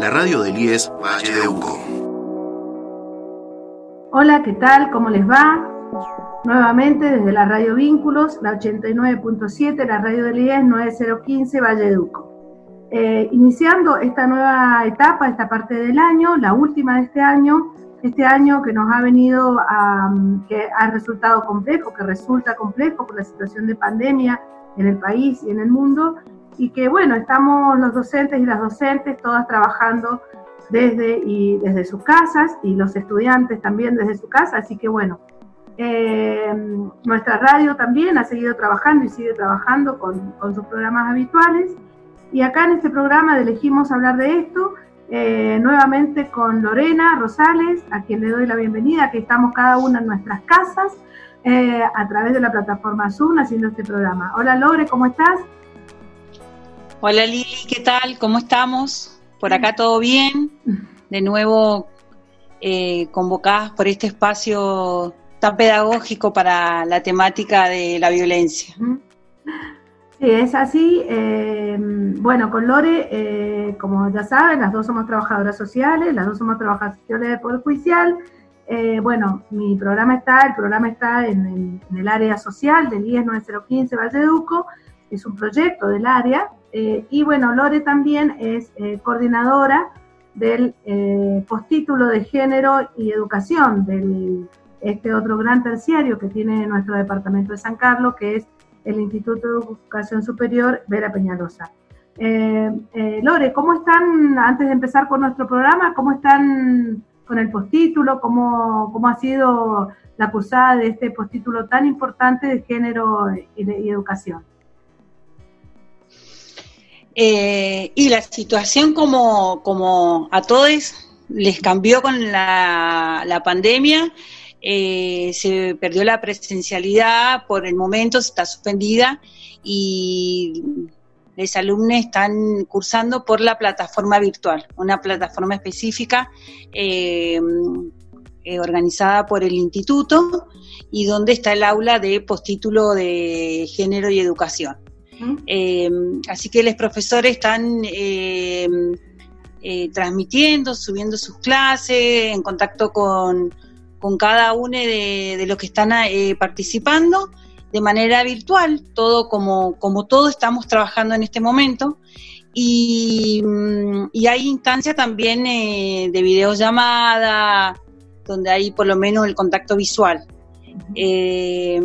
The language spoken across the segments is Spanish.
La radio del IES Valle de Uco. Hola, ¿qué tal? ¿Cómo les va? Nuevamente desde la radio Vínculos, la 89.7, la radio del IES 9015 Valle de Uco. Eh, iniciando esta nueva etapa, esta parte del año, la última de este año, este año que nos ha venido a, que ha resultado complejo, que resulta complejo por la situación de pandemia en el país y en el mundo, y que bueno, estamos los docentes y las docentes todas trabajando desde, y desde sus casas y los estudiantes también desde su casa, así que bueno, eh, nuestra radio también ha seguido trabajando y sigue trabajando con, con, sus programas habituales y acá en este programa elegimos hablar de esto eh, nuevamente con Lorena Rosales, a quien le doy la bienvenida, que estamos cada una en nuestras casas eh, a través de la plataforma Zoom haciendo este programa. Hola Lore, ¿cómo estás? Hola Lili, ¿qué tal? ¿Cómo estamos? Por acá todo bien. De nuevo eh, convocadas por este espacio tan pedagógico para la temática de la violencia. Sí, es así. Eh, bueno, con Lore, eh, como ya saben, las dos somos trabajadoras sociales, las dos somos trabajadoras del Poder Judicial. Bueno, mi programa está, el programa está en el, área social del IES 9015 Valleduco, es un proyecto del área. Y bueno, Lore también es coordinadora del postítulo de género y educación del este otro gran terciario que tiene nuestro departamento de San Carlos, que es el Instituto de Educación Superior Vera Peñalosa. Eh, eh, Lore, ¿cómo están, antes de empezar con nuestro programa, cómo están con el postítulo? ¿Cómo, cómo ha sido la cursada de este postítulo tan importante de género y, educación? Eh, y la situación como, como a todos les cambió con la, la pandemia eh, se perdió la presencialidad, por el momento está suspendida y los alumnos están cursando por la plataforma virtual, una plataforma específica eh, eh, organizada por el instituto y donde está el aula de postítulo de género y educación. Así que los profesores están transmitiendo, subiendo sus clases, en contacto con, con cada uno de, los que están eh, participando de manera virtual, todo como, como todos estamos trabajando en este momento. Y, mm, hay instancias también eh, de videollamada, donde hay por lo menos el contacto visual. Eh,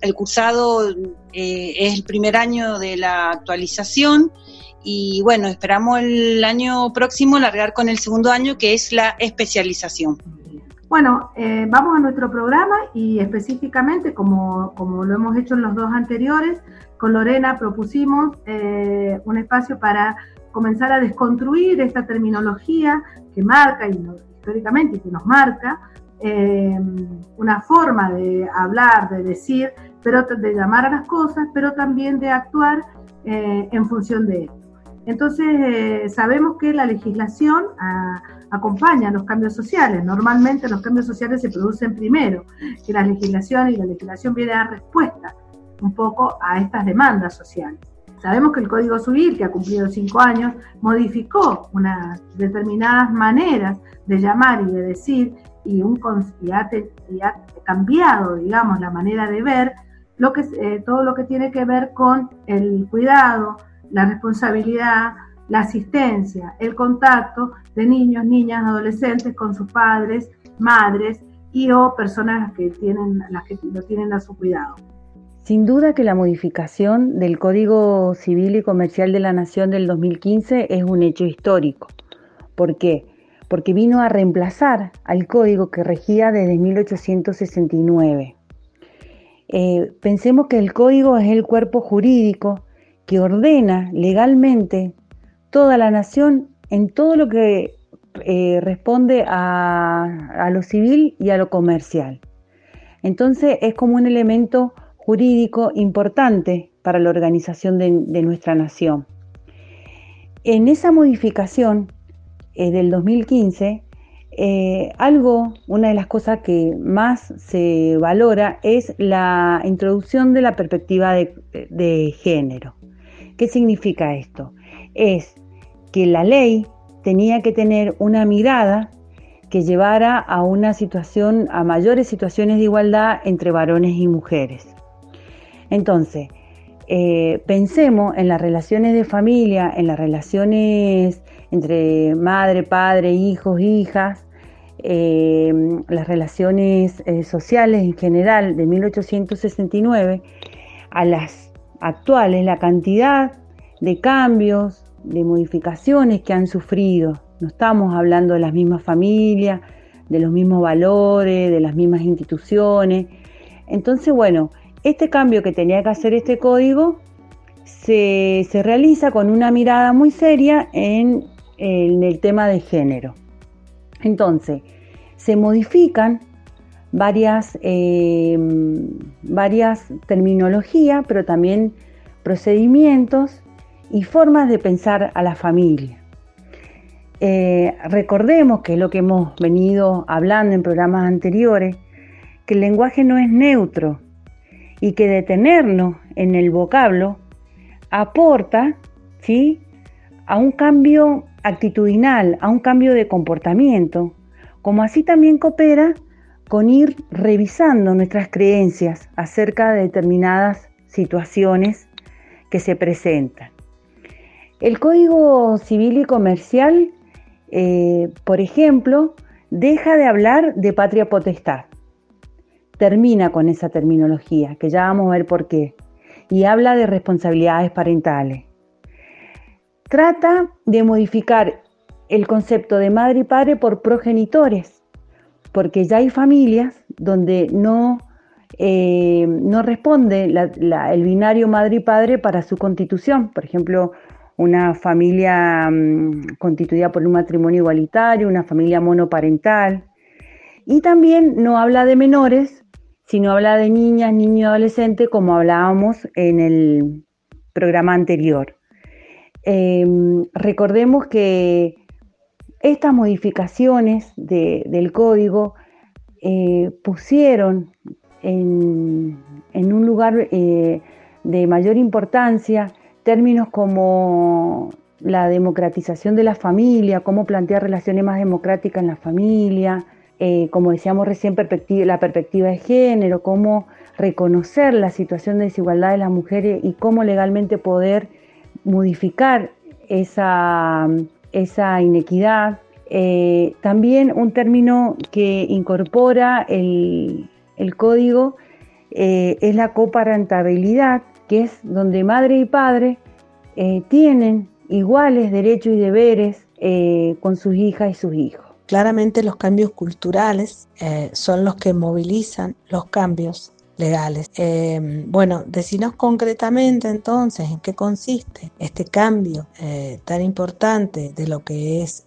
el cursado es el primer año de la actualización y bueno, esperamos el año próximo largar con el segundo año que es la especialización. Bueno, eh, vamos a nuestro programa y específicamente, como, lo hemos hecho en los dos anteriores, con Lorena propusimos eh, un espacio para comenzar a desconstruir esta terminología que marca y históricamente que nos marca eh, una forma de hablar, de decir, pero de llamar a las cosas, pero también de actuar en función de esto. Entonces, sabemos que la legislación acompaña los cambios sociales. Normalmente los cambios sociales se producen primero que la legislación y la legislación viene a dar respuesta un poco a estas demandas sociales. Sabemos que el Código Civil, que ha cumplido cinco años, modificó unas determinadas maneras de llamar y de decir y, un, ha, cambiado, digamos, la manera de ver lo que, eh, todo lo que tiene que ver con el cuidado, la responsabilidad, la asistencia, el contacto de niños, niñas, adolescentes con sus padres, madres y o personas que tienen, las que lo tienen a su cuidado. Sin duda que la modificación del Código Civil y Comercial de la Nación del 2015 es un hecho histórico. ¿Por qué? Porque vino a reemplazar al código que regía desde 1869. Eh, pensemos que el código es el cuerpo jurídico que ordena legalmente toda la nación en todo lo que eh, responde a, lo civil y a lo comercial. Entonces es como un elemento jurídico importante para la organización de, nuestra nación. En esa modificación eh, del 2015, eh, algo, una de las cosas que más se valora es la introducción de la perspectiva de, género. ¿Qué significa esto? Es que la ley tenía que tener una mirada que llevara a una situación, a mayores situaciones de igualdad entre varones y mujeres. Entonces, eh, pensemos en las relaciones de familia, en las relaciones entre madre, padre, hijos, hijas, eh, las relaciones eh, sociales en general de 1869 a las actuales, la cantidad de cambios, de modificaciones que han sufrido no estamos hablando de las mismas familias, de los mismos valores, de las mismas instituciones. Entonces, bueno, este cambio que tenía que hacer este código se, realiza con una mirada muy seria en, el tema de género. Entonces, se modifican varias, eh, varias terminologías, pero también procedimientos y formas de pensar a la familia. Eh, recordemos que es lo que hemos venido hablando en programas anteriores, que el lenguaje no es neutro y que detenerlo en el vocablo aporta ¿sí? a un cambio actitudinal, a un cambio de comportamiento, como así también coopera con ir revisando nuestras creencias acerca de determinadas situaciones que se presentan. El Código Civil y Comercial eh, por ejemplo, deja de hablar de patria potestad. Termina con esa terminología, que ya vamos a ver por qué. Y habla de responsabilidades parentales. Trata de modificar el concepto de madre y padre por progenitores, porque ya hay familias donde no, eh, no responde el binario madre y padre para su constitución. Por ejemplo, una familia mm, constituida por un matrimonio igualitario, una familia monoparental. Y también no habla de menores, sino habla de niñas, niños y adolescentes, como hablábamos en el programa anterior. Em, recordemos que estas modificaciones del código eh, pusieron en, un lugar eh, de mayor importancia términos como la democratización de la familia, cómo plantear relaciones más democráticas en la familia, eh, como decíamos recién, la perspectiva de género, cómo reconocer la situación de desigualdad de las mujeres y cómo legalmente poder modificar esa, esa inequidad. Eh, también un término que incorpora el, código eh, es la coparentabilidad, que es donde madre y padre eh, tienen iguales derechos y deberes con sus hijas y sus hijos. Claramente los cambios culturales son los que movilizan los cambios legales. bueno, decinos concretamente entonces en qué consiste este cambio tan importante de lo que es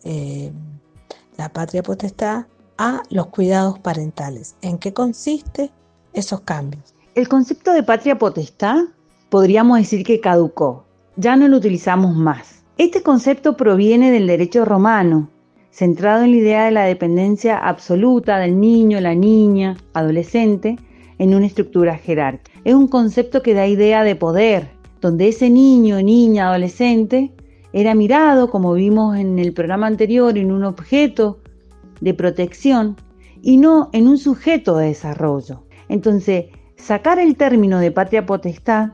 la patria potestad a los cuidados parentales. ¿En qué consiste esos cambios? El concepto de patria potestad podríamos decir que caducó, ya no lo utilizamos más. Este concepto proviene del derecho romano, centrado en la idea de la dependencia absoluta del niño, la niña, adolescente, en una estructura jerárquica. Es un concepto que da idea de poder, donde ese niño, niña, adolescente era mirado, como vimos en el programa anterior, en un objeto de protección y no en un sujeto de desarrollo. Entonces, sacar el término de patria potestad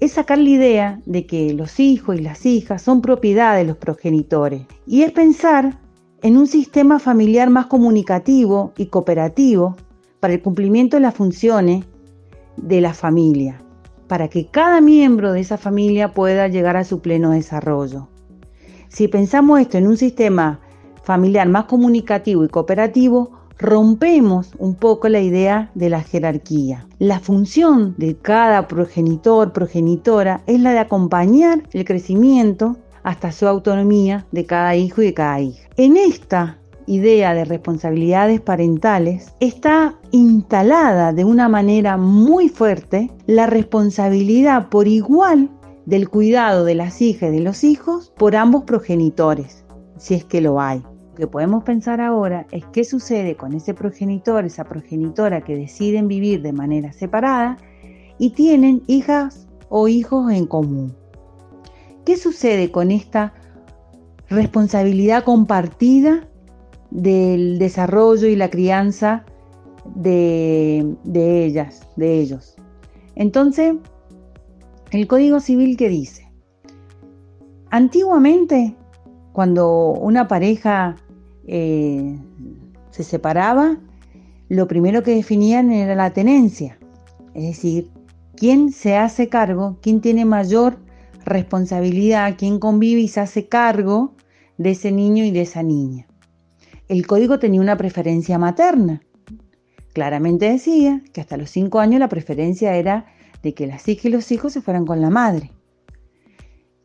es sacar la idea de que los hijos y las hijas son propiedad de los progenitores y es pensar en un sistema familiar más comunicativo y cooperativo para el cumplimiento de las funciones de la familia, para que cada miembro de esa familia pueda llegar a su pleno desarrollo. Si pensamos esto en un sistema familiar más comunicativo y cooperativo, rompemos un poco la idea de la jerarquía. La función de cada progenitor, progenitora, es la de acompañar el crecimiento hasta su autonomía de cada hijo y de cada hija. En esta idea de responsabilidades parentales está instalada de una manera muy fuerte la responsabilidad por igual del cuidado de las hijas y de los hijos por ambos progenitores, si es que lo hay que podemos pensar ahora es qué sucede con ese progenitor, esa progenitora que deciden vivir de manera separada y tienen hijas o hijos en común. ¿Qué sucede con esta responsabilidad compartida del desarrollo y la crianza de, de ellas, de ellos. Entonces, el Código Civil que dice, antiguamente, cuando una pareja eh, se separaba, lo primero que definían era la tenencia, es decir, quién se hace cargo, quién tiene mayor responsabilidad, quién convive y se hace cargo de ese niño y de esa niña. El código tenía una preferencia materna. Claramente decía que hasta los cinco años la preferencia era de que las hijas y los hijos se fueran con la madre.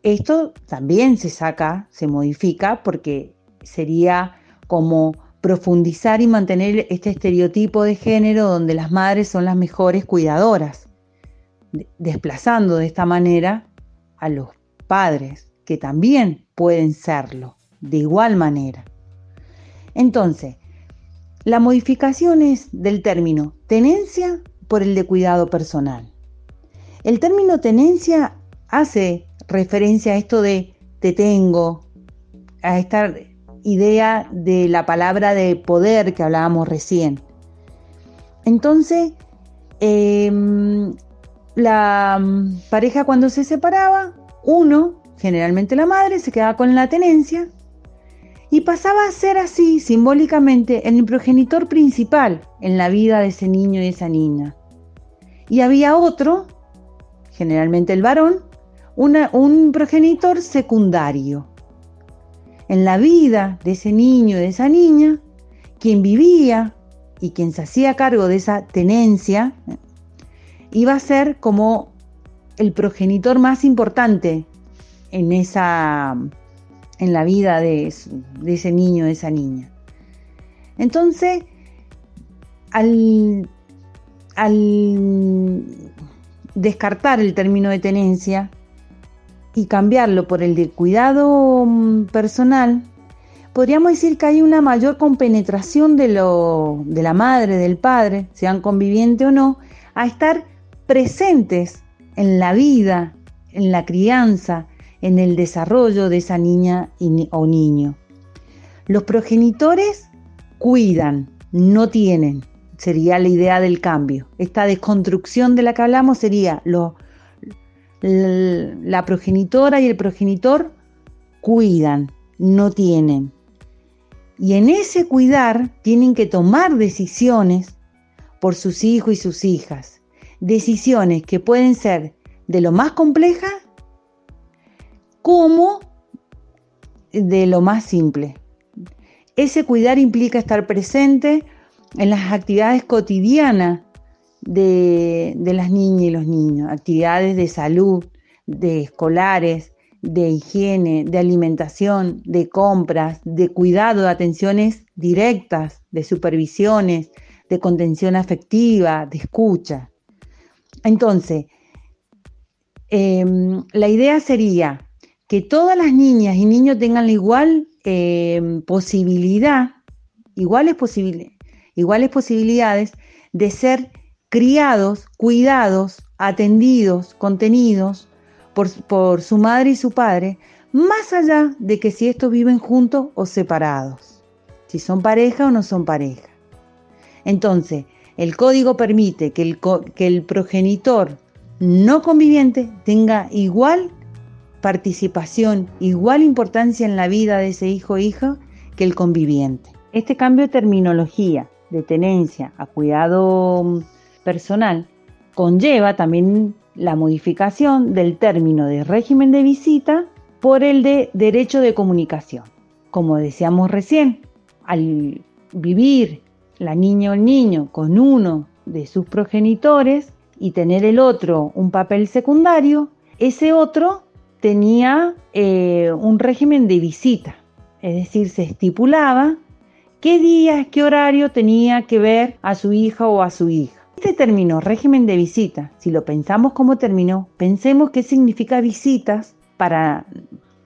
Esto también se saca, se modifica porque sería como profundizar y mantener este estereotipo de género donde las madres son las mejores cuidadoras, desplazando de esta manera a los padres, que también pueden serlo, de igual manera. Entonces, la modificación es del término tenencia por el de cuidado personal. El término tenencia hace referencia a esto de te tengo, a esta idea de la palabra de poder que hablábamos recién. Entonces, em, la pareja cuando se separaba, uno, generalmente la madre, se quedaba con la tenencia y pasaba a ser así simbólicamente el progenitor principal en la vida de ese niño y esa niña. Y había otro, generalmente el varón, un progenitor secundario. En la vida de ese niño y de esa niña, quien vivía y quien se hacía cargo de esa tenencia, iba a ser como el progenitor más importante en esa en la vida de, ese niño, de esa niña. Entonces, al, descartar el término de tenencia y cambiarlo por el de cuidado mm, personal, podríamos decir que hay una mayor compenetración de, lo, de la madre, del padre, sean convivientes o no, a estar presentes en la vida, en la crianza, en el desarrollo de esa niña o niño. Los progenitores cuidan, no tienen, sería la idea del cambio. Esta desconstrucción de la que hablamos sería lo, la progenitora y el progenitor cuidan, no tienen. Y en ese cuidar tienen que tomar decisiones por sus hijos y sus hijas decisiones que pueden ser de lo más compleja como de lo más simple. Ese cuidar implica estar presente en las actividades cotidianas de, de, las niñas y los niños, actividades de salud, de escolares, de higiene, de alimentación, de compras, de cuidado, de atenciones directas, de supervisiones, de contención afectiva, de escucha. Entonces, em, la idea sería que todas las niñas y niños tengan la igual em, posibilidad, iguales, iguales posibilidades de ser criados, cuidados, atendidos, contenidos por, por su madre y su padre, más allá de que si estos viven juntos o separados, si son pareja o no son pareja. Entonces, el código permite que el, que el progenitor no conviviente tenga igual participación, igual importancia en la vida de ese hijo o hija que el conviviente. Este cambio de terminología de tenencia a cuidado mm, personal conlleva también la modificación del término de régimen de visita por el de derecho de comunicación. Como decíamos recién, al vivir la niña o el niño con uno de sus progenitores y tener el otro un papel secundario, ese otro tenía eh, un régimen de visita, es decir, se estipulaba qué días, qué horario tenía que ver a su hija o a su hija. Este término, régimen de visita, si lo pensamos como término, pensemos qué significa visitas para,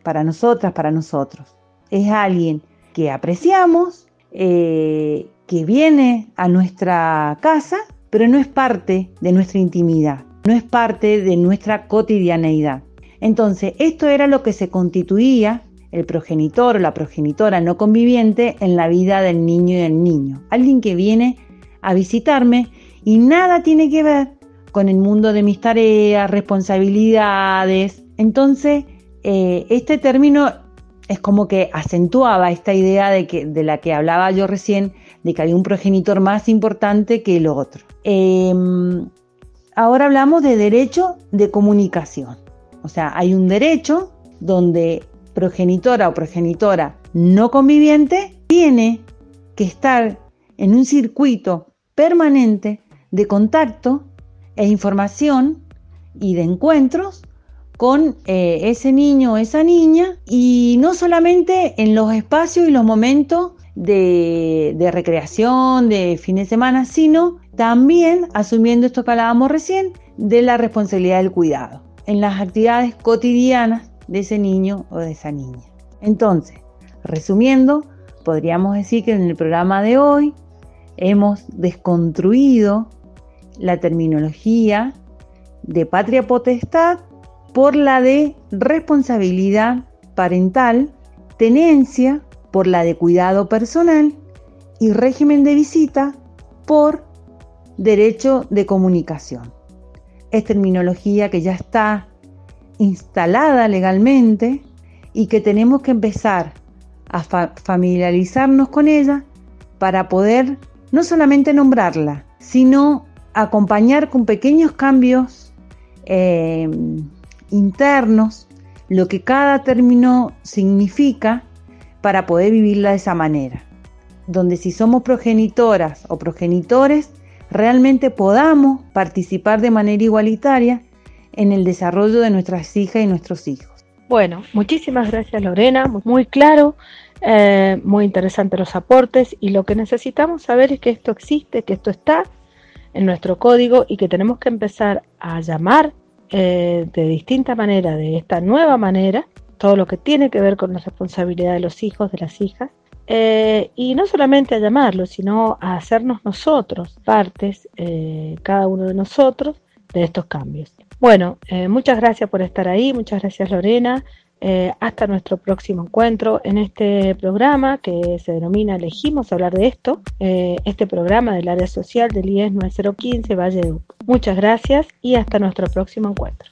para nosotras, para nosotros. Es alguien que apreciamos, eh, que viene a nuestra casa, pero no es parte de nuestra intimidad, no es parte de nuestra cotidianeidad. Entonces, esto era lo que se constituía el progenitor o la progenitora no conviviente en la vida del niño y del niño. Alguien que viene a visitarme y nada tiene que ver con el mundo de mis tareas, responsabilidades. Entonces, eh, este término es como que acentuaba esta idea de, que, de la que hablaba yo recién, de que había un progenitor más importante que el otro. Em, ahora hablamos de derecho de comunicación. O sea, hay un derecho donde progenitora o progenitora no conviviente tiene que estar en un circuito permanente de contacto e información y de encuentros con eh, ese niño o esa niña y no solamente en los espacios y los momentos de, de, recreación, de fin de semana, sino también asumiendo esto que hablábamos recién de la responsabilidad del cuidado en las actividades cotidianas de ese niño o de esa niña. Entonces, resumiendo, podríamos decir que en el programa de hoy hemos desconstruido la terminología de patria potestad por la de responsabilidad parental, tenencia por la de cuidado personal y régimen de visita por derecho de comunicación. Es terminología que ya está instalada legalmente y que tenemos que empezar a familiarizarnos con ella para poder no solamente nombrarla, sino acompañar con pequeños cambios eh, internos lo que cada término significa para poder vivirla de esa manera. Donde si somos progenitoras o progenitores, realmente podamos participar de manera igualitaria en el desarrollo de nuestras hijas y nuestros hijos. Bueno, muchísimas gracias Lorena, muy claro, eh, muy interesante los aportes y lo que necesitamos saber es que esto existe, que esto está en nuestro código y que tenemos que empezar a llamar eh, de distinta manera, de esta nueva manera, todo lo que tiene que ver con la responsabilidad de los hijos, de las hijas, eh, y no solamente a llamarlo, sino a hacernos nosotros partes, eh, cada uno de nosotros, de estos cambios. Bueno, muchas gracias por estar ahí, muchas gracias Lorena, eh, hasta nuestro próximo encuentro en este programa que se denomina Elegimos hablar de esto, eh, este programa del área social del IES 9015 Valle de Uco. Muchas gracias y hasta nuestro próximo encuentro.